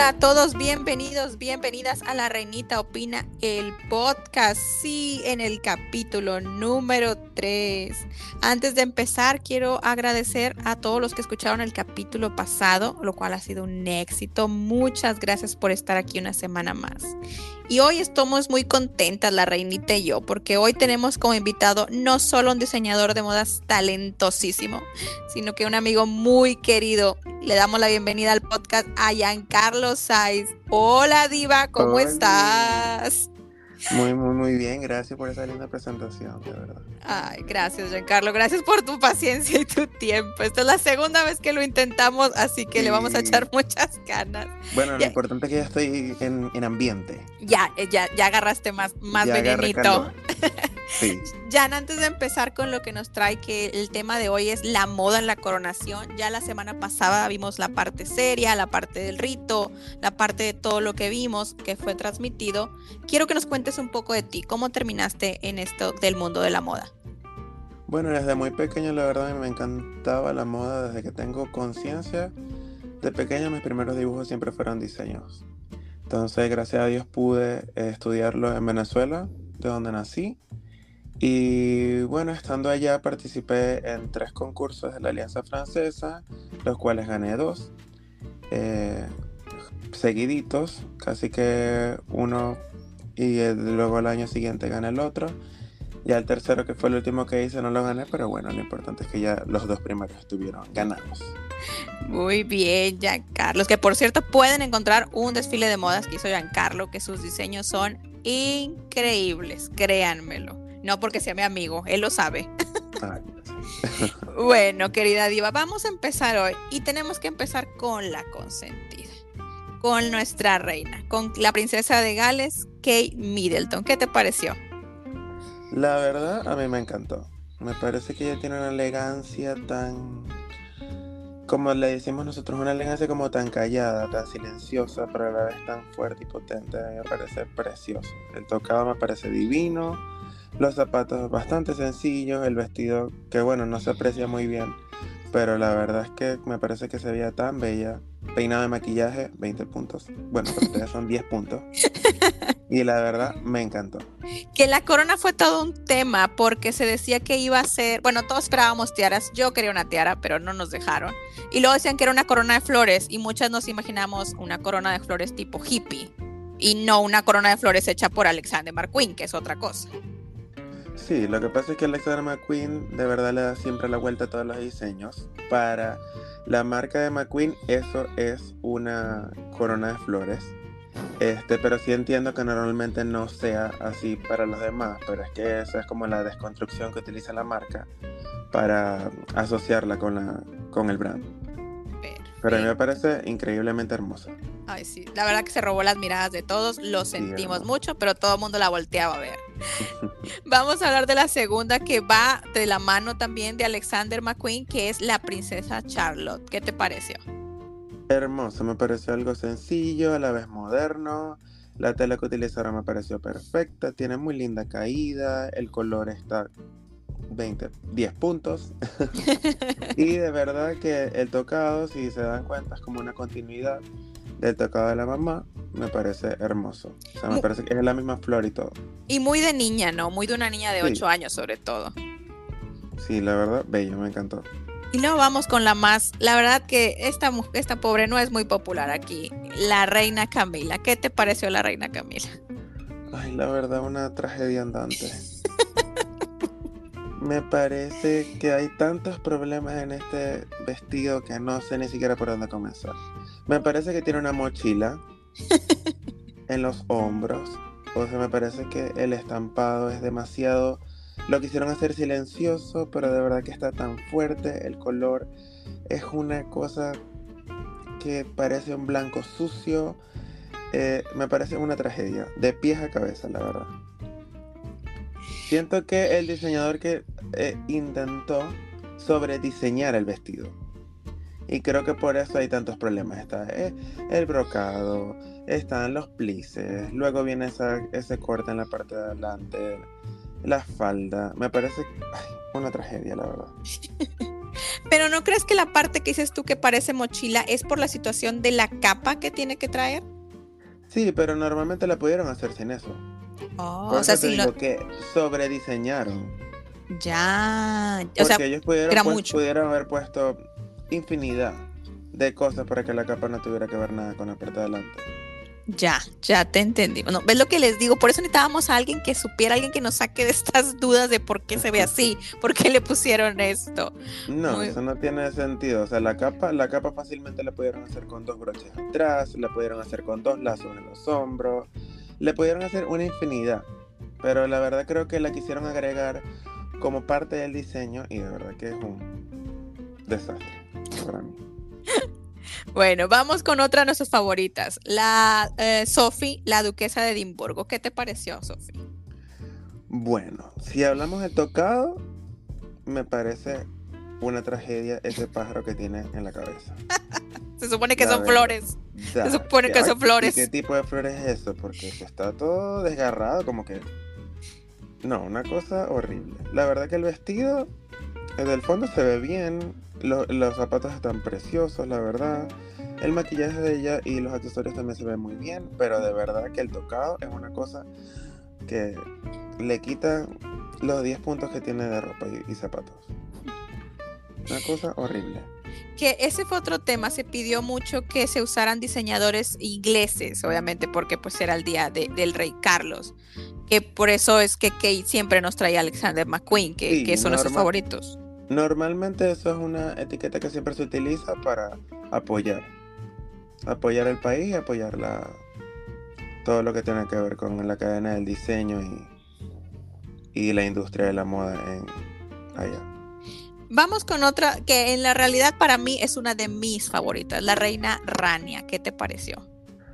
a todos, bienvenidos, bienvenidas a La Reinita Opina, el podcast, sí, en el capítulo número 3. Antes de empezar, quiero agradecer a todos los que escucharon el capítulo pasado, lo cual ha sido un éxito. Muchas gracias por estar aquí una semana más. Y hoy estamos muy contentas, la reinita y yo, porque hoy tenemos como invitado no solo un diseñador de modas talentosísimo, sino que un amigo muy querido. Le damos la bienvenida al podcast a Giancarlo Saiz. Hola Diva, ¿cómo estás? Muy, muy, muy bien. Gracias por esa linda presentación, de verdad. Ay, gracias, Giancarlo. Gracias por tu paciencia y tu tiempo. Esta es la segunda vez que lo intentamos, así que le vamos a echar muchas ganas. Bueno, lo importante es que ya estoy en, ambiente. Ya, eh, ya, ya agarraste más, más venenito. Sí. Jan, antes de empezar con lo que nos trae, que el tema de hoy es la moda en la coronación. Ya la semana pasada vimos la parte seria, la parte del rito, la parte de todo lo que vimos que fue transmitido. Quiero que nos cuentes un poco de ti. ¿Cómo terminaste en esto del mundo de la moda? Bueno, desde muy pequeño la verdad me encantaba la moda desde que tengo conciencia. De pequeño mis primeros dibujos siempre fueron diseños. Entonces, gracias a Dios pude estudiarlo en Venezuela, de donde nací. Y bueno, estando allá participé en tres concursos de la Alianza Francesa, los cuales gané dos. Eh, seguiditos, casi que uno y luego el año siguiente gané el otro. Ya el tercero, que fue el último que hice, no lo gané, pero bueno, lo importante es que ya los dos primeros estuvieron ganados. Muy bien, Giancarlo. Que por cierto pueden encontrar un desfile de modas que hizo Giancarlo, que sus diseños son increíbles, créanmelo. No porque sea mi amigo, él lo sabe. bueno, querida diva, vamos a empezar hoy y tenemos que empezar con la consentida, con nuestra reina, con la princesa de Gales, Kate Middleton. ¿Qué te pareció? La verdad, a mí me encantó. Me parece que ella tiene una elegancia tan, como le decimos nosotros, una elegancia como tan callada, tan silenciosa, pero a la vez tan fuerte y potente. me parece precioso. El tocado me parece divino los zapatos bastante sencillos, el vestido que bueno, no se aprecia muy bien, pero la verdad es que me parece que se veía tan bella. Peinado de maquillaje, 20 puntos. Bueno, pero son 10 puntos. Y la verdad, me encantó. Que la corona fue todo un tema porque se decía que iba a ser, bueno, todos esperábamos tiaras, yo quería una tiara, pero no nos dejaron. Y luego decían que era una corona de flores y muchas nos imaginamos una corona de flores tipo hippie y no una corona de flores hecha por Alexander McQueen, que es otra cosa. Sí, lo que pasa es que Alexander McQueen de verdad le da siempre la vuelta a todos los diseños. Para la marca de McQueen eso es una corona de flores. Este, pero sí entiendo que normalmente no sea así para los demás, pero es que esa es como la desconstrucción que utiliza la marca para asociarla con, la, con el brand. Pero a mí me parece increíblemente hermosa. Ay, sí, la verdad que se robó las miradas de todos, lo sentimos mucho, pero todo el mundo la volteaba a ver. Vamos a hablar de la segunda que va de la mano también de Alexander McQueen, que es la princesa Charlotte. ¿Qué te pareció? Hermoso, me pareció algo sencillo, a la vez moderno. La tela que utilizaron me pareció perfecta, tiene muy linda caída, el color está 20, 10 puntos. y de verdad que el tocado, si se dan cuenta, es como una continuidad del tocado de la mamá. Me parece hermoso. O sea, me parece que es la misma flor y todo. Y muy de niña, ¿no? Muy de una niña de 8 años, sobre todo. Sí, la verdad, bello, me encantó. Y luego vamos con la más, la verdad que esta, esta pobre no es muy popular aquí, la reina Camila. ¿Qué te pareció la reina Camila? Ay, la verdad, una tragedia andante. Me parece que hay tantos problemas en este vestido que no sé ni siquiera por dónde comenzar. Me parece que tiene una mochila en los hombros. O sea, me parece que el estampado es demasiado... Lo quisieron hacer silencioso, pero de verdad que está tan fuerte. El color es una cosa que parece un blanco sucio. Eh, me parece una tragedia, de pies a cabeza, la verdad. Siento que el diseñador que eh, intentó sobrediseñar el vestido. Y creo que por eso hay tantos problemas. Está eh, el brocado, están los plices, luego viene ese corte en la parte de adelante, la falda. Me parece una tragedia, la verdad. Pero ¿no crees que la parte que dices tú que parece mochila es por la situación de la capa que tiene que traer? Sí, pero normalmente la pudieron hacer sin eso. Oh, o sea, si digo lo... que sobrediseñaron. Ya, o Porque sea, ellos pudieron, pues, pudieron haber puesto infinidad de cosas para que la capa no tuviera que ver nada con la parte de adelante. ya, ya te entendí. Bueno, ¿ves lo que les digo? Por eso necesitábamos a alguien que supiera, alguien que nos saque de estas dudas de por qué se ve así, por qué le pusieron esto. No, Muy- eso no tiene sentido. O sea, la capa, la capa fácilmente la pudieron hacer con dos broches atrás, la pudieron hacer con dos lazos en los hombros, le pudieron hacer una infinidad. Pero la verdad creo que la quisieron agregar como parte del diseño y de verdad que es un desastre para mí. Bueno, vamos con otra de nuestras favoritas, la eh, Sophie, la duquesa de Edimburgo. ¿Qué te pareció, Sophie? Bueno, si hablamos de tocado, me parece una tragedia ese pájaro que tiene en la cabeza. Se supone que La son verdad. flores. Da, supone que son flores. ¿y ¿Qué tipo de flores es eso? Porque está todo desgarrado, como que. No, una cosa horrible. La verdad que el vestido, el del fondo se ve bien, lo- los zapatos están preciosos, la verdad. El maquillaje de ella y los accesorios también se ven muy bien, pero de verdad que el tocado es una cosa que le quita los 10 puntos que tiene de ropa y, y zapatos. Una cosa horrible. Que ese fue otro tema, se pidió mucho que se usaran diseñadores ingleses, obviamente porque pues era el día de- del rey Carlos. Que por eso es que Kate siempre nos trae a Alexander McQueen, que, Sí, que son nuestros favoritos. Normalmente eso es una etiqueta que siempre se utiliza para apoyar. Apoyar el país y apoyar la, todo lo que tiene que ver con la cadena del diseño y, y la industria de la moda en allá. Vamos con otra que en la realidad para mí es una de mis favoritas, la reina Rania. ¿Qué te pareció?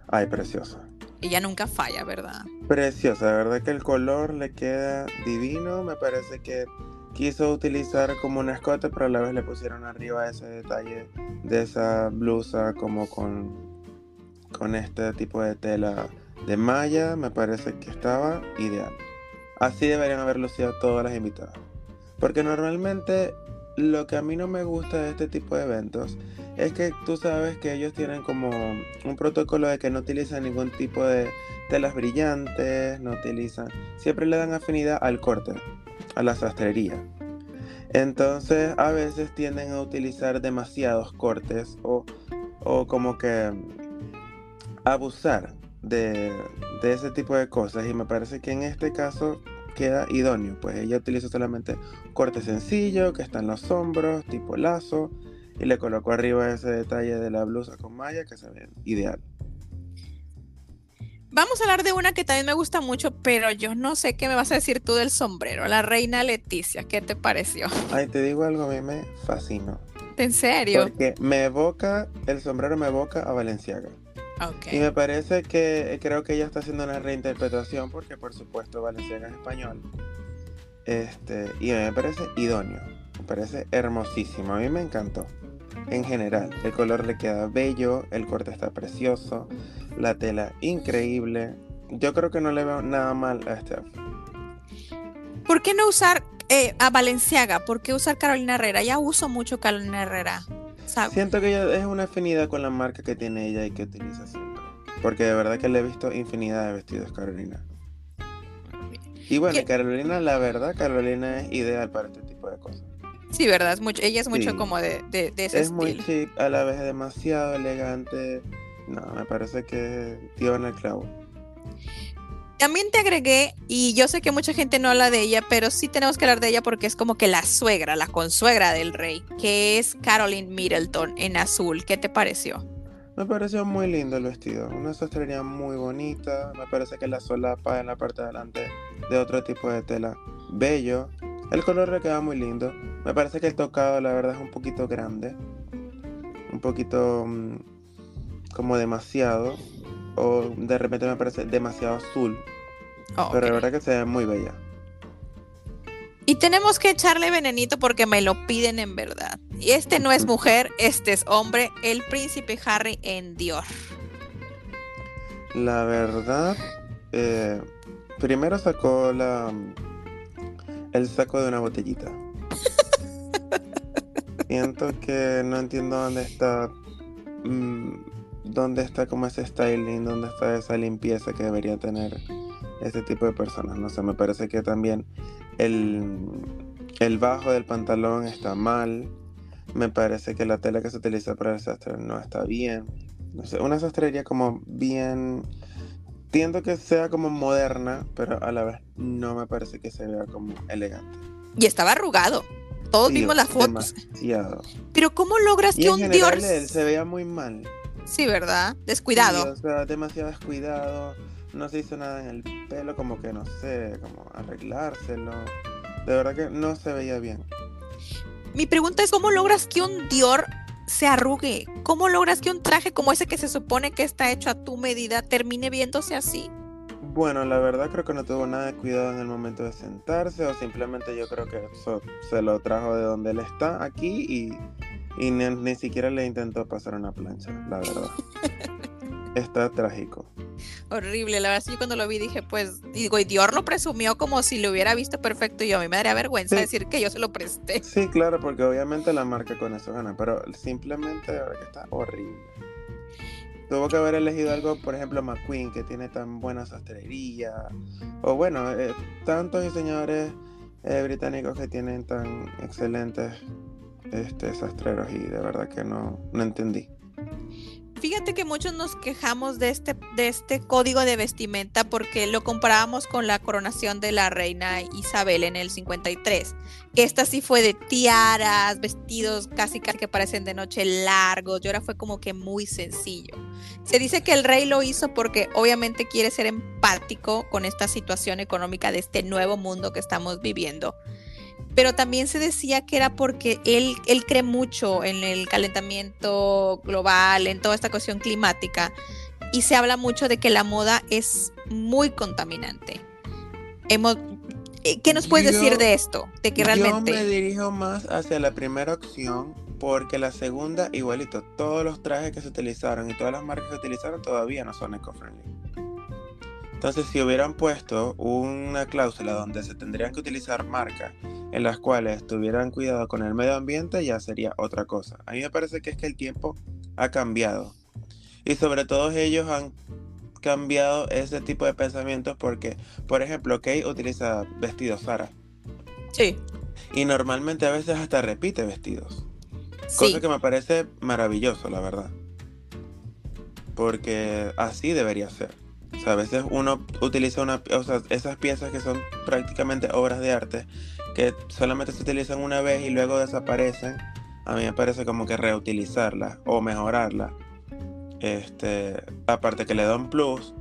Ay, preciosa. Ella nunca falla, ¿verdad? Preciosa, de verdad que el color le queda divino. Me parece que quiso utilizar como un escote, pero a la vez le pusieron arriba ese detalle de esa blusa como con, con este tipo de tela de malla. Me parece que estaba ideal. Así deberían haber lucido todas las invitadas. Porque normalmente lo que a mí no me gusta de este tipo de eventos es que tú sabes que ellos tienen como un protocolo de que no utilizan ningún tipo de telas brillantes, no utilizan, siempre le dan afinidad al corte, a la sastrería. Entonces a veces tienden a utilizar demasiados cortes o, o como que abusar de, de ese tipo de cosas y me parece que en este caso queda idóneo, pues ella utiliza solamente corte sencillo que está en los hombros, tipo lazo, y le colocó arriba ese detalle de la blusa con malla que se ve ideal. Vamos a hablar de una que también me gusta mucho, pero yo no sé qué me vas a decir tú del sombrero, la reina Leticia. ¿Qué te pareció? Ay, te digo algo, a mí me fascinó. ¿En serio? Porque me evoca, el sombrero me evoca a Valenciaga. Ok. Y me parece que eh, creo que ella está haciendo una reinterpretación porque por supuesto Valenciaga es español. Este, y me parece idóneo. Me parece hermosísimo. A mí me encantó. En general, el color le queda bello, el corte está precioso, la tela increíble. Yo creo que no le veo nada mal a este. ¿Por qué no usar eh, a Valenciaga? ¿Por qué usar Carolina Herrera? Ya uso mucho Carolina Herrera. ¿sabes? Siento que ella es una afinidad con la marca que tiene ella y que utiliza siempre. Porque de verdad que le he visto infinidad de vestidos Carolina. Y bueno, ¿Qué? Carolina, la verdad, Carolina es ideal para este tipo de cosas. Sí, ¿verdad? Es mucho, ella es mucho Sí. como de, de- de ese Es muy chic, a la vez demasiado elegante. No, me parece que dio en el clavo. También te agregué, y yo sé que mucha gente no habla de ella, pero sí tenemos que hablar de ella porque es como que la suegra, la consuegra del rey, que es Caroline Middleton en azul. ¿Qué te pareció? Me pareció muy lindo el vestido, una sastrería muy bonita. Me parece que la solapa en la parte de adelante de otro tipo de tela, bello. El color le queda muy lindo. Me parece que el tocado, la verdad, es un poquito grande, un poquito mm, como demasiado, o de repente me parece demasiado azul. Oh, Pero la verdad que se ve muy bella. Y tenemos que echarle venenito porque me lo piden en verdad. Y este no es mujer, este es hombre, el príncipe Harry en Dior. La verdad, eh, primero sacó la, el saco de una botellita. Siento que no entiendo dónde está. mm, dónde está como ese styling, dónde está esa limpieza que debería tener este tipo de personas. No sé, me parece que también el, el bajo del pantalón está mal. Me parece que la tela que se utiliza para el sastre no está bien. No sé, una sastrería como bien. Tiendo que sea como moderna, pero a la vez no me parece que se vea como elegante. Y estaba arrugado. Todos Sí, vimos las fotos. Demasiado. Pero ¿cómo logras Y que en un Dior... él se veía muy mal. Sí, ¿verdad? Descuidado. Sí, o sea, demasiado descuidado. No se hizo nada en el pelo, como que no sé, como arreglárselo. De verdad que no se veía bien. Mi pregunta es, ¿cómo logras que un Dior se arrugue? ¿Cómo logras que un traje como ese que se supone que está hecho a tu medida termine viéndose así? Bueno, la verdad creo que no tuvo nada de cuidado en el momento de sentarse o simplemente yo creo que eso se lo trajo de donde él está aquí y, y ni, ni siquiera le intentó pasar una plancha, la verdad. Está trágico. Horrible, la verdad es que yo cuando lo vi dije, pues, digo, y Dior lo presumió como si lo hubiera visto perfecto y yo a mí me daría vergüenza Sí. decir que yo se lo presté. Sí, claro, porque obviamente la marca con eso gana, pero simplemente que está horrible. Tuvo que haber elegido algo, por ejemplo, McQueen, que tiene tan buena sastrería. O bueno, eh, tantos diseñadores eh, británicos que tienen tan excelentes este, sastreros y de verdad que no, no entendí. Fíjate que muchos nos quejamos de este, de este código de vestimenta porque lo comparábamos con la coronación de la reina Isabel en el 53. Que esta sí fue de tiaras, vestidos casi, casi que parecen de noche largos. Y ahora fue como que muy sencillo. Se dice que el rey lo hizo porque obviamente quiere ser empático con esta situación económica de este nuevo mundo que estamos viviendo. Pero también se decía que era porque él, él cree mucho en el calentamiento global, en toda esta cuestión climática, y se habla mucho de que la moda es muy contaminante. Hemos, eh, ¿Qué nos puedes Yo- decir de esto? De que realmente... Yo me dirijo más hacia la primera opción porque la segunda, igualito, todos los trajes que se utilizaron y todas las marcas que se utilizaron todavía no son eco-friendly. Entonces, si hubieran puesto una cláusula donde se tendrían que utilizar marcas en las cuales tuvieran cuidado con el medio ambiente, ya sería otra cosa. A mí me parece que es que el tiempo ha cambiado. Y sobre todo ellos han cambiado ese tipo de pensamientos porque, por ejemplo, Kay utiliza vestidos Zara. Sí, Y normalmente a veces hasta repite vestidos. sí. Cosa que me parece maravilloso, la verdad. Porque así debería ser. O a veces uno utiliza una, o sea, esas piezas que son prácticamente obras de arte, que solamente se utilizan una vez y luego desaparecen. A mí me parece como que reutilizarlas o mejorarlas. Este, aparte que le da un plus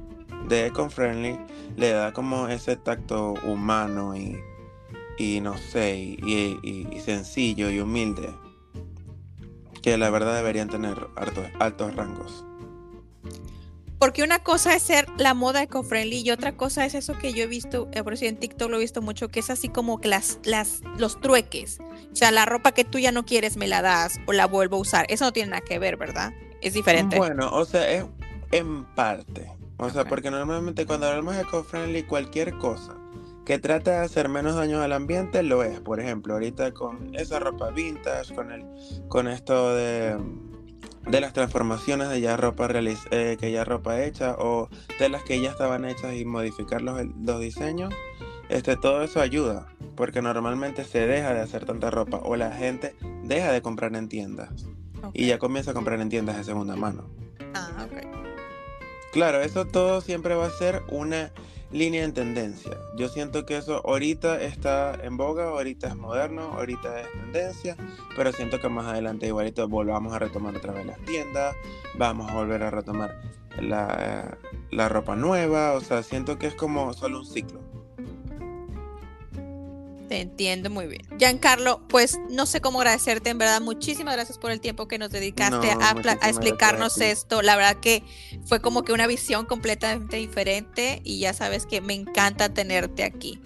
de eco-friendly, le da como ese tacto humano y, y no sé, y, y- y sencillo y humilde que la verdad deberían tener altos, altos rangos. Porque una cosa es ser la moda eco-friendly y otra cosa es eso que yo he visto, eh, por eso en TikTok lo he visto mucho, que es así como que las, las, los trueques. O sea, la ropa que tú ya no quieres me la das o la vuelvo a usar. Eso no tiene nada que ver, ¿verdad? Es diferente. Bueno, o sea, es en parte. O sea, porque normalmente cuando hablamos de eco-friendly, cualquier cosa que trate de hacer menos daño al ambiente lo es. Por ejemplo, ahorita con esa ropa vintage, con el, con esto de, de las transformaciones de ya ropa eh, que ya ropa hecha o de las que ya estaban hechas y modificar los, los diseños. Este, todo eso ayuda, porque normalmente se deja de hacer tanta ropa o la gente deja de comprar en tiendas y ya comienza a comprar en tiendas de segunda mano. Ah, ok. Claro, eso todo siempre va a ser una línea en tendencia. Yo siento que eso ahorita está en boga, ahorita es moderno, ahorita es tendencia, pero siento que más adelante igualito volvamos a retomar otra vez las tiendas, vamos a volver a retomar la, la ropa nueva, o sea, siento que es como solo un ciclo. Te entiendo muy bien. Giancarlo, pues no sé cómo agradecerte, en verdad. Muchísimas gracias por el tiempo que nos dedicaste No, a, explicarnos esto. La verdad que fue como que una visión completamente diferente y ya sabes que me encanta tenerte aquí.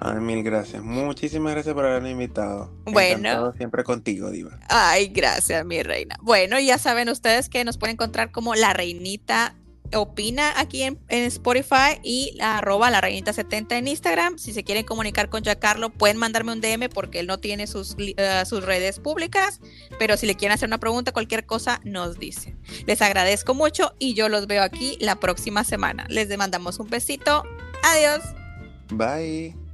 Ay, mil gracias. Muchísimas gracias por haberme invitado. Bueno. Encantado siempre contigo, Diva. Ay, gracias, mi reina. Bueno, ya saben ustedes que nos pueden encontrar como la reinita opina aquí en, Spotify y la arroba la reinita 70 en Instagram. Si se quieren comunicar con Giancarlo, pueden mandarme un DM porque él no tiene sus, eh, sus redes públicas. Pero si le quieren hacer una pregunta, cualquier cosa, nos dice. Les agradezco mucho y yo los veo aquí la próxima semana. Les mandamos un besito. Adiós. Bye.